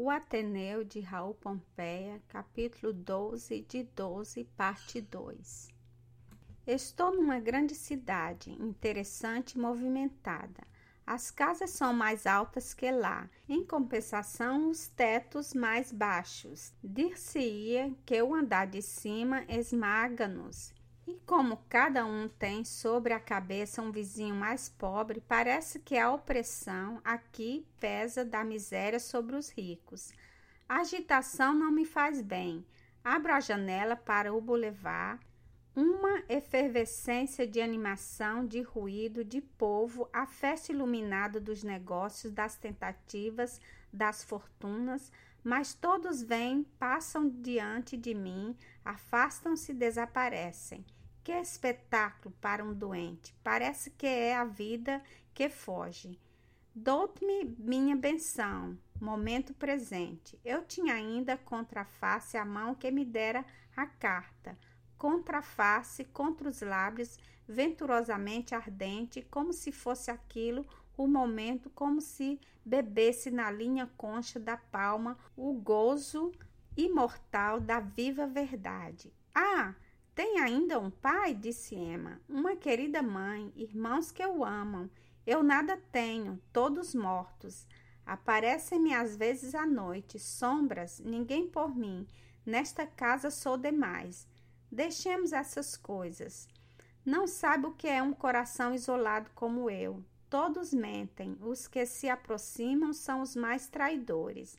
O Ateneu de Raul Pompeia, capítulo 12, de 12, parte 2. Estou numa grande cidade, interessante e movimentada. As casas são mais altas que lá, em compensação, os tetos mais baixos. Dir-se-ia que o andar de cima esmaga-nos e como cada um tem sobre a cabeça um vizinho mais pobre, parece que a opressão aqui pesa da miséria sobre os ricos. A agitação não me faz bem. Abro a janela para o boulevard. Uma efervescência de animação, de ruído, de povo, a festa iluminada dos negócios, das tentativas, das fortunas, mas todos vêm, passam diante de mim, afastam-se, desaparecem. Que espetáculo para um doente! Parece que é a vida que foge. Dou-me minha benção, momento presente. Eu tinha ainda contra a face a mão que me dera a carta, contra a face, contra os lábios, venturosamente ardente, como se fosse aquilo o momento, como se bebesse na linha concha da palma o gozo imortal da viva verdade. Ah! Tem ainda um pai? disse Emma. Uma querida mãe, irmãos que o amam. Eu nada tenho, todos mortos. Aparecem-me às vezes à noite, sombras, ninguém por mim. Nesta casa sou demais. Deixemos essas coisas. Não sabe o que é um coração isolado como eu. Todos mentem, os que se aproximam são os mais traidores.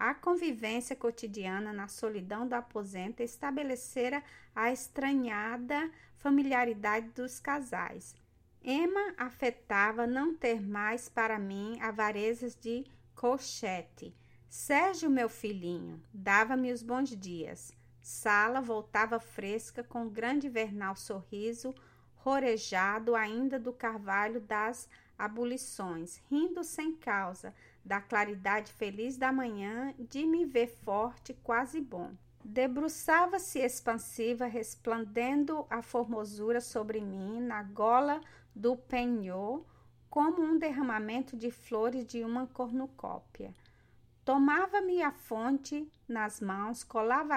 A convivência cotidiana na solidão do aposento estabelecera a estranhada familiaridade dos casais. Emma afetava não ter mais para mim avarezas de colchete. Sérgio, meu filhinho, dava-me os bons dias. Sala voltava fresca com grande vernal sorriso, rorejado ainda do carvalho das abolições, rindo sem causa, da claridade feliz da manhã, de me ver forte, quase bom. Debruçava-se expansiva, resplandendo a formosura sobre mim, na gola do penhor, como um derramamento de flores de uma cornucópia. Tomava-me a fonte nas mãos, colava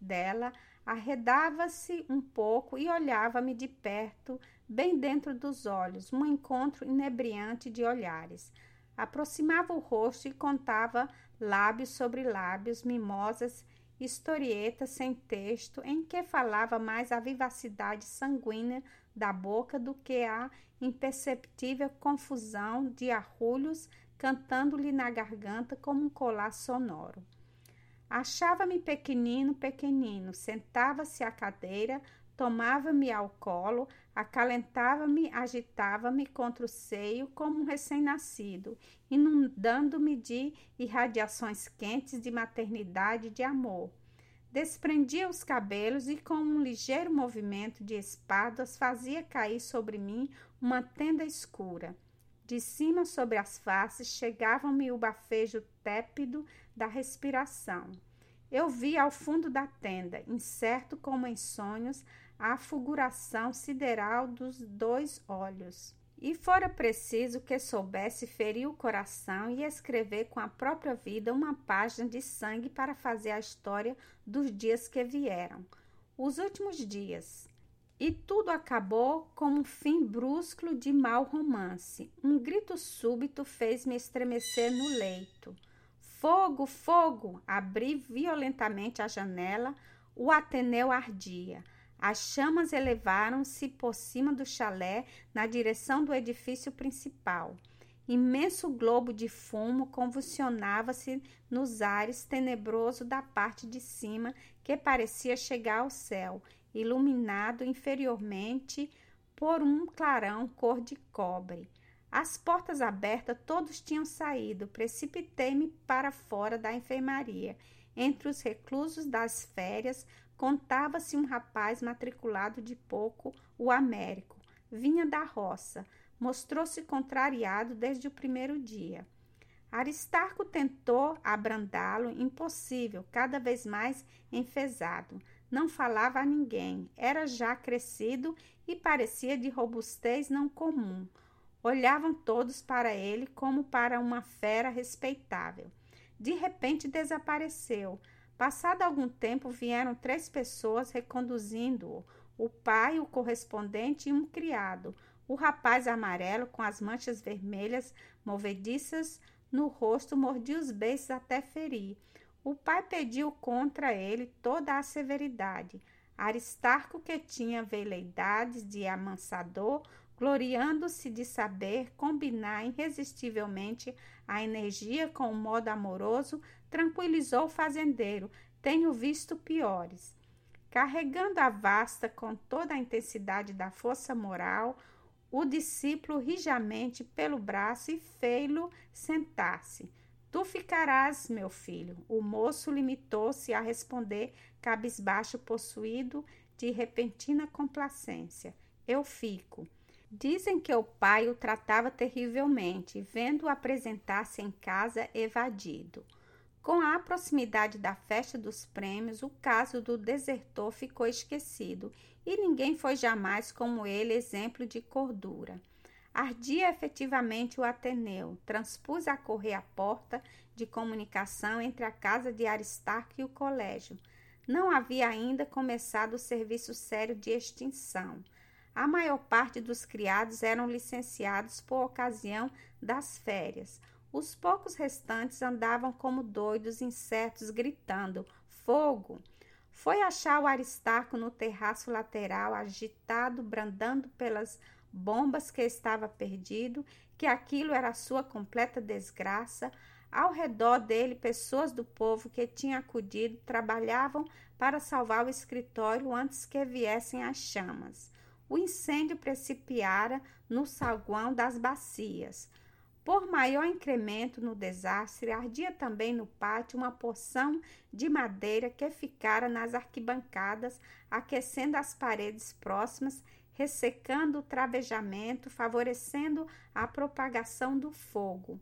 dela, arredava-se um pouco e olhava-me de perto, bem dentro dos olhos, um encontro inebriante de olhares. Aproximava o rosto e contava lábios sobre lábios, mimosas, historietas sem texto, em que falava mais a vivacidade sanguínea da boca do que a imperceptível confusão de arrulhos cantando-lhe na garganta como um colar sonoro. Achava-me pequenino, pequenino, sentava-se à cadeira, tomava-me ao colo, acalentava-me, agitava-me contra o seio como um recém-nascido, inundando-me de irradiações quentes de maternidade e de amor. Desprendia os cabelos e, com um ligeiro movimento de espadas, fazia cair sobre mim uma tenda escura. De cima sobre as faces chegavam-me o bafejo tépido da respiração. Eu vi ao fundo da tenda, incerto como em sonhos, a fulguração sideral dos dois olhos. E fora preciso que soubesse ferir o coração e escrever com a própria vida uma página de sangue para fazer a história dos dias que vieram, os últimos dias. E tudo acabou com um fim brusco de mau romance. Um grito súbito fez-me estremecer no leito. Fogo, fogo! Abri violentamente a janela, o Ateneu ardia. As chamas elevaram-se por cima do chalé na direção do edifício principal. Imenso globo de fumo convulsionava-se nos ares tenebroso da parte de cima que parecia chegar ao céu, iluminado inferiormente por um clarão cor de cobre. As portas abertas, todos tinham saído. Precipitei-me para fora da enfermaria. Entre os reclusos das férias, Contava-se um rapaz matriculado de pouco, o Américo. Vinha da roça. Mostrou-se contrariado desde o primeiro dia. Aristarco tentou abrandá-lo, impossível, cada vez mais enfesado. Não falava a ninguém, era já crescido e parecia de robustez não comum. Olhavam todos para ele como para uma fera respeitável. de repente desapareceu. Passado algum tempo, vieram três pessoas reconduzindo-o: o pai, o correspondente e um criado. O rapaz amarelo, com as manchas vermelhas movediças no rosto, mordia os beiços até ferir. O pai pediu contra ele toda a severidade. Aristarco, que tinha veleidades de amansador, gloriando-se de saber combinar irresistivelmente a energia com o modo amoroso, tranquilizou o fazendeiro. Tenho visto piores. Carregando a vasta com toda a intensidade da força moral, o discípulo rijamente pelo braço e fei-lo sentar-se. Tu ficarás, meu filho. O moço limitou-se a responder, cabisbaixo, possuído de repentina complacência. Eu fico. Dizem que o pai o tratava terrivelmente, vendo-o apresentar-se em casa evadido. Com a proximidade da festa dos prêmios, o caso do desertor ficou esquecido e ninguém foi jamais como ele exemplo de cordura. Ardia efetivamente o Ateneu, transpus a correr a porta de comunicação entre a casa de Aristarco e o colégio. Não havia ainda começado o serviço sério de extinção. A maior parte dos criados eram licenciados por ocasião das férias. Os poucos restantes andavam como doidos, incertos, gritando: Fogo! Foi achar o Aristarco no terraço lateral, agitado, brandando pelas bombas que estava perdido, que aquilo era sua completa desgraça. Ao redor dele, pessoas do povo que tinham acudido trabalhavam para salvar o escritório antes que viessem as chamas. O incêndio precipitara no saguão das bacias. Por maior incremento no desastre, ardia também no pátio uma porção de madeira que ficara nas arquibancadas, aquecendo as paredes próximas ressecando o travejamento, favorecendo a propagação do fogo.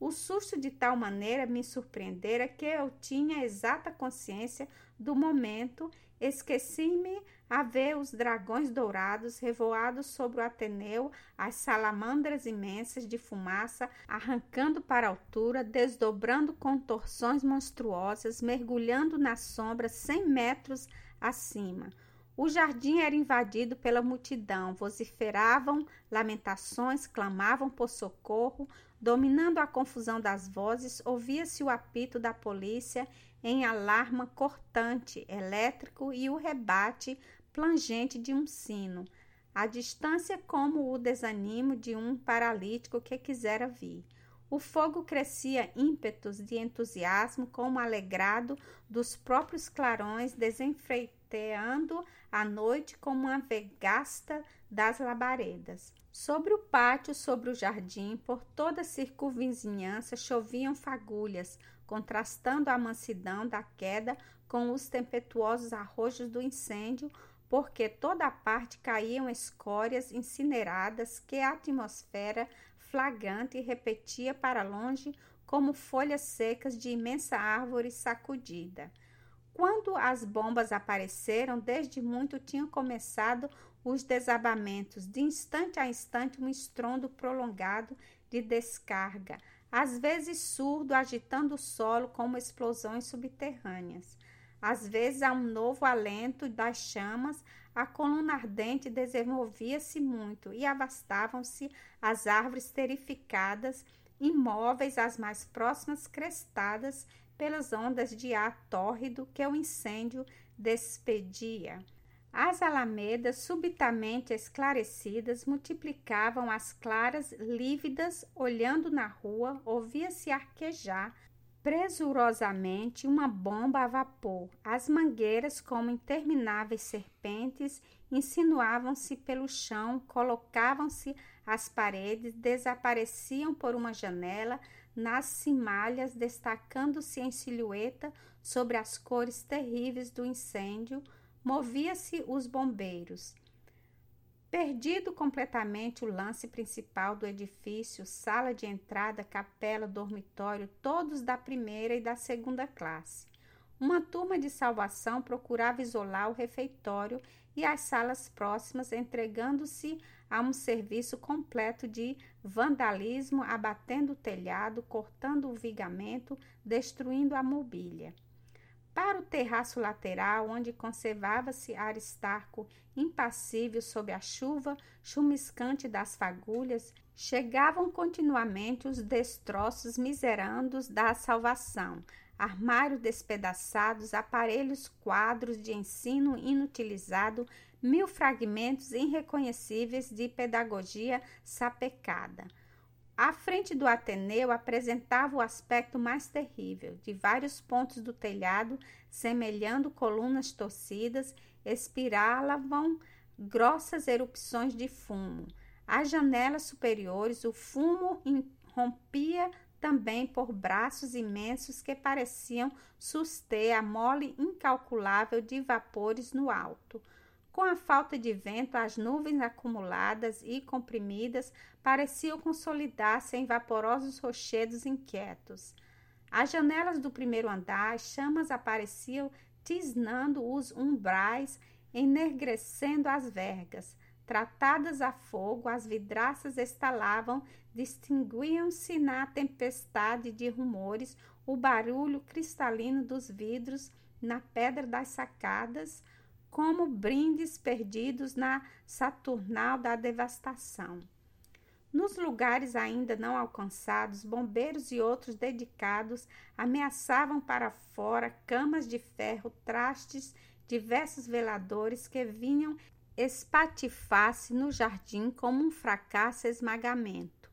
O susto de tal maneira me surpreendera que eu tinha exata consciência do momento, esqueci-me a ver os dragões dourados revoados sobre o Ateneu, as salamandras imensas de fumaça arrancando para a altura, desdobrando contorções monstruosas, mergulhando na sombra cem metros acima. O jardim era invadido pela multidão, vociferavam lamentações, clamavam por socorro, dominando a confusão das vozes, ouvia-se o apito da polícia em alarma cortante, elétrico e o rebate plangente de um sino. A distância como o desanimo de um paralítico que quisera vir. O fogo crescia ímpetos de entusiasmo como alegrado dos próprios clarões desenfreiteando a noite como uma vegasta das labaredas. Sobre o pátio, sobre o jardim, por toda a circunvizinhança choviam fagulhas, contrastando a mansidão da queda com os tempestuosos arrojos do incêndio, porque toda a parte caíam escórias incineradas que a atmosfera flagrante repetia para longe como folhas secas de imensa árvore sacudida. Quando as bombas apareceram, desde muito tinham começado os desabamentos, de instante a instante um estrondo prolongado de descarga, às vezes surdo, agitando o solo como explosões subterrâneas. Às vezes, a um novo alento das chamas, a coluna ardente desenvolvia-se muito e avastavam-se as árvores terrificadas, imóveis as mais próximas crestadas pelas ondas de ar tórrido que o incêndio despedia. As alamedas, subitamente esclarecidas, multiplicavam as claras lívidas, olhando na rua, ouvia-se arquejar presurosamente uma bomba a vapor. As mangueiras, como intermináveis serpentes, insinuavam-se pelo chão, colocavam-se às paredes, desapareciam por uma janela, nas cimalhas, destacando-se em silhueta sobre as cores terríveis do incêndio, movia-se os bombeiros. Perdido completamente o lance principal do edifício, sala de entrada, capela, dormitório, todos da primeira e da segunda classe. Uma turma de salvação procurava isolar o refeitório e as salas próximas, entregando-se a um serviço completo de vandalismo abatendo o telhado, cortando o vigamento, destruindo a mobília. Para o terraço lateral, onde conservava-se Aristarco impassível sob a chuva chumiscante das fagulhas, chegavam continuamente os destroços miserandos da salvação, armários despedaçados, aparelhos, quadros de ensino inutilizado, mil fragmentos irreconhecíveis de pedagogia sapecada. A frente do Ateneu apresentava o aspecto mais terrível, de vários pontos do telhado, semelhando colunas torcidas, espiralavam grossas erupções de fumo. As janelas superiores, o fumo rompia também por braços imensos que pareciam suster a mole incalculável de vapores no alto. Com a falta de vento, as nuvens acumuladas e comprimidas pareciam consolidar-se em vaporosos rochedos inquietos. Às janelas do primeiro andar, as chamas apareciam tisnando os umbrais, enegrecendo as vergas. Tratadas a fogo, as vidraças estalavam, distinguiam-se na tempestade de rumores o barulho cristalino dos vidros na pedra das sacadas, como brindes perdidos na saturnal da devastação. Nos lugares ainda não alcançados, bombeiros e outros dedicados ameaçavam para fora camas de ferro, trastes, diversos veladores que vinham espatifar-se no jardim como um fracasso esmagamento.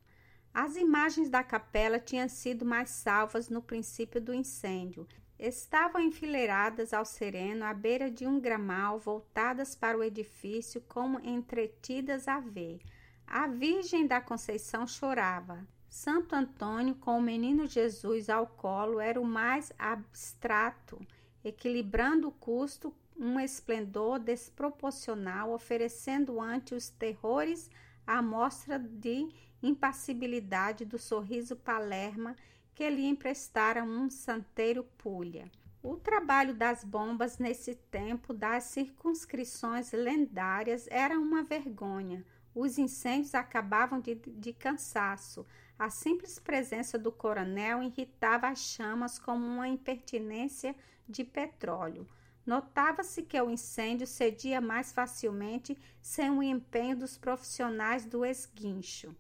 As imagens da capela tinham sido mais salvas no princípio do incêndio Estavam enfileiradas ao sereno à beira de um gramal, voltadas para o edifício como entretidas a ver. A Virgem da Conceição chorava. Santo Antônio, com o menino Jesus ao colo, era o mais abstrato, equilibrando o custo, um esplendor desproporcional, oferecendo ante os terrores a mostra de impassibilidade do sorriso palerma que lhe emprestaram um santeiro pulha. O trabalho das bombas nesse tempo das circunscrições lendárias era uma vergonha. Os incêndios acabavam de, de cansaço. A simples presença do coronel irritava as chamas como uma impertinência de petróleo. Notava-se que o incêndio cedia mais facilmente sem o empenho dos profissionais do esguincho.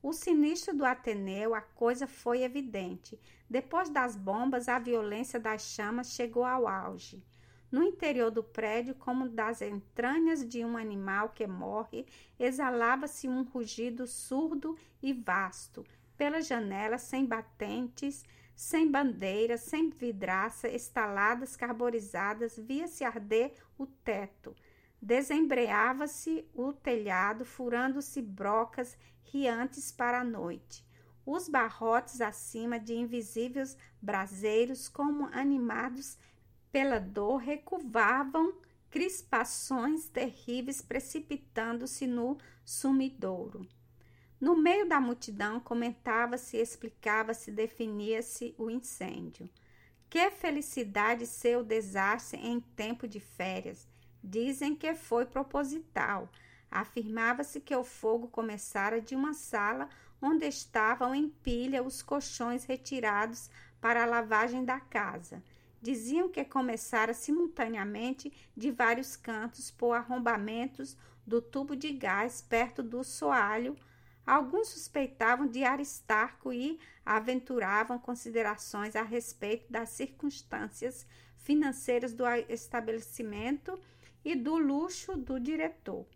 O sinistro do Ateneu, a coisa foi evidente. Depois das bombas, a violência das chamas chegou ao auge. No interior do prédio, como das entranhas de um animal que morre, exalava-se um rugido surdo e vasto. Pelas janelas, sem batentes, sem bandeiras, sem vidraça, estaladas, carborizadas, via-se arder o teto. Desembreava-se o telhado, furando-se brocas riantes para a noite. Os barrotes acima de invisíveis braseiros, como animados pela dor, recuvavam crispações terríveis precipitando-se no sumidouro. No meio da multidão comentava-se, explicava-se, definia-se o incêndio. Que felicidade ser o desastre em tempo de férias! Dizem que foi proposital. Afirmava-se que o fogo começara de uma sala onde estavam em pilha os colchões retirados para a lavagem da casa. Diziam que começara simultaneamente de vários cantos por arrombamentos do tubo de gás perto do soalho. Alguns suspeitavam de Aristarco e aventuravam considerações a respeito das circunstâncias financeiras do estabelecimento e do luxo do diretor.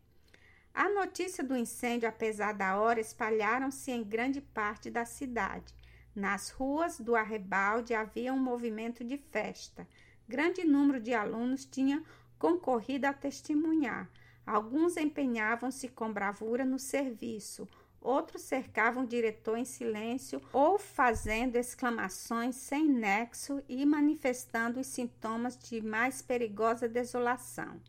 A notícia do incêndio, apesar da hora, espalharam-se em grande parte da cidade. Nas ruas do arrebalde havia um movimento de festa. Grande número de alunos tinha concorrido a testemunhar. Alguns empenhavam-se com bravura no serviço, outros cercavam o diretor em silêncio ou fazendo exclamações sem nexo e manifestando os sintomas de mais perigosa desolação.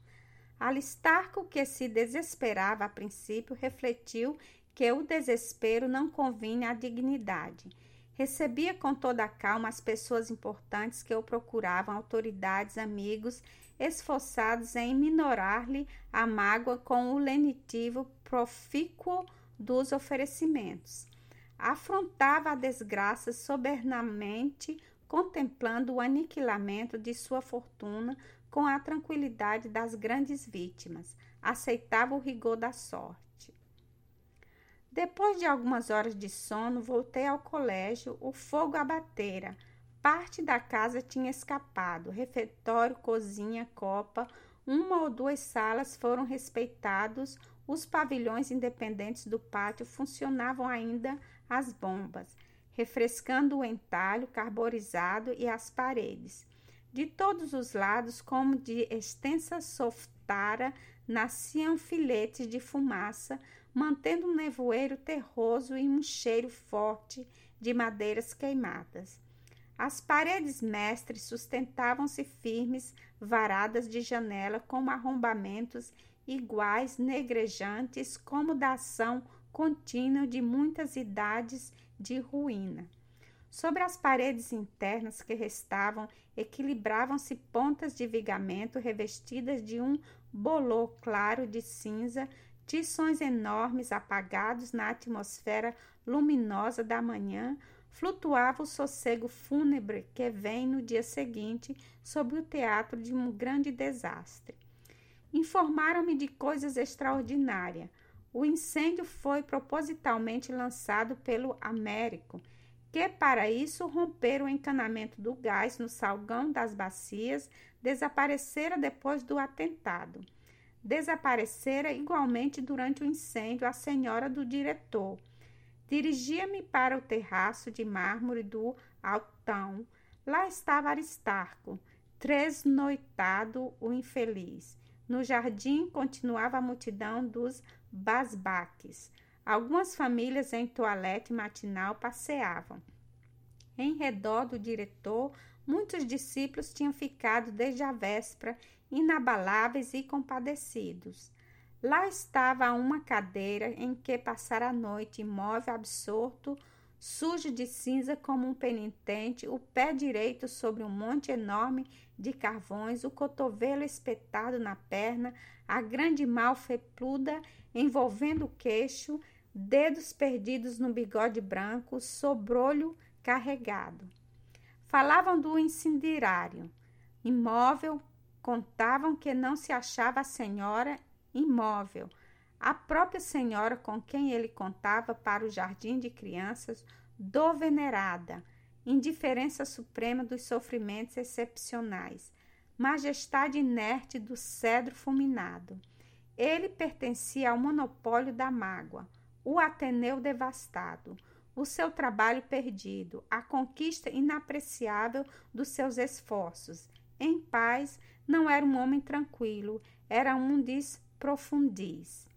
Alistarco, que se desesperava a princípio, refletiu que o desespero não convinha à dignidade. Recebia com toda a calma as pessoas importantes que o procuravam, autoridades, amigos, esforçados em minorar-lhe a mágoa com o lenitivo profícuo dos oferecimentos. Afrontava a desgraça soberanamente, contemplando o aniquilamento de sua fortuna com a tranquilidade das grandes vítimas. Aceitava o rigor da sorte. Depois de algumas horas de sono, voltei ao colégio. O fogo abatera. Parte da casa tinha escapado. Refeitório, cozinha, copa, uma ou duas salas foram respeitados. Os pavilhões independentes do pátio funcionavam ainda as bombas, refrescando o entalho carborizado e as paredes. De todos os lados, como de extensa softara, nasciam filetes de fumaça, mantendo um nevoeiro terroso e um cheiro forte de madeiras queimadas. As paredes mestres sustentavam-se firmes, varadas de janela com arrombamentos iguais, negrejantes, como da ação contínua de muitas idades de ruína. Sobre as paredes internas que restavam, equilibravam-se pontas de vigamento revestidas de um bolor claro de cinza, tições enormes apagados na atmosfera luminosa da manhã, flutuava o sossego fúnebre que vem no dia seguinte sobre o teatro de um grande desastre. Informaram-me de coisas extraordinárias. O incêndio foi propositalmente lançado pelo Américo que para isso romperam o encanamento do gás no salgão das bacias, desaparecera depois do atentado. Desaparecera igualmente durante o incêndio a senhora do diretor. Dirigia-me para o terraço de mármore do altão. Lá estava Aristarco, tresnoitado o infeliz. No jardim continuava a multidão dos basbaques. Algumas famílias em toalete matinal passeavam. Em redor do diretor, muitos discípulos tinham ficado desde a véspera inabaláveis e compadecidos. Lá estava uma cadeira em que passara a noite, imóvel, absorto, sujo de cinza como um penitente, o pé direito sobre um monte enorme de carvões, o cotovelo espetado na perna, a grande mal felpuda envolvendo o queixo dedos perdidos no bigode branco, sobrolho carregado. Falavam do incinerário imóvel, contavam que não se achava a senhora imóvel. A própria senhora com quem ele contava para o jardim de crianças, do venerada, indiferença suprema dos sofrimentos excepcionais, majestade inerte do cedro fulminado. Ele pertencia ao monopólio da mágoa o Ateneu devastado, o seu trabalho perdido, a conquista inapreciável dos seus esforços. Em paz, não era um homem tranquilo, era um dos profundis.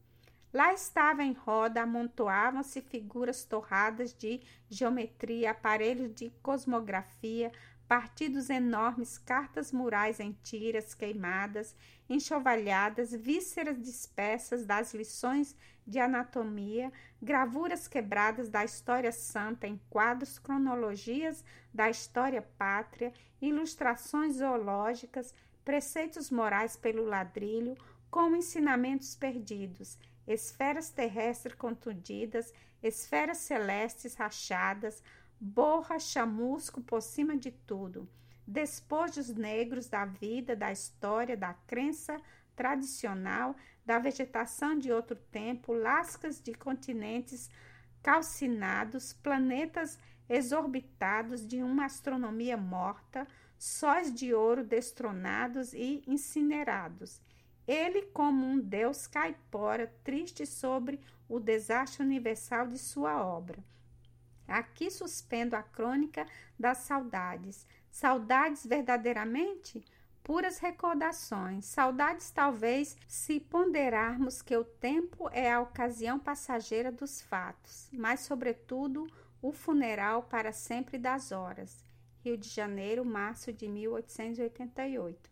Lá estava em roda, amontoavam-se figuras torradas de geometria, aparelhos de cosmografia, partidos enormes, cartas murais em tiras queimadas, enxovalhadas, vísceras dispersas das lições de anatomia, gravuras quebradas da história santa em quadros, cronologias da história pátria, ilustrações zoológicas, preceitos morais pelo ladrilho, como ensinamentos perdidos, esferas terrestres contundidas, esferas celestes rachadas, borra chamusco por cima de tudo, despojos negros da vida, da história, da crença tradicional, da vegetação de outro tempo, lascas de continentes calcinados, planetas exorbitados de uma astronomia morta, sóis de ouro destronados e incinerados. Ele, como um deus caipora, triste sobre o desastre universal de sua obra. Aqui suspendo a crônica das saudades. Saudades verdadeiramente? Puras recordações. Saudades, talvez, se ponderarmos que o tempo é a ocasião passageira dos fatos, mas, sobretudo, o funeral para sempre das horas. Rio de Janeiro, março de 1888.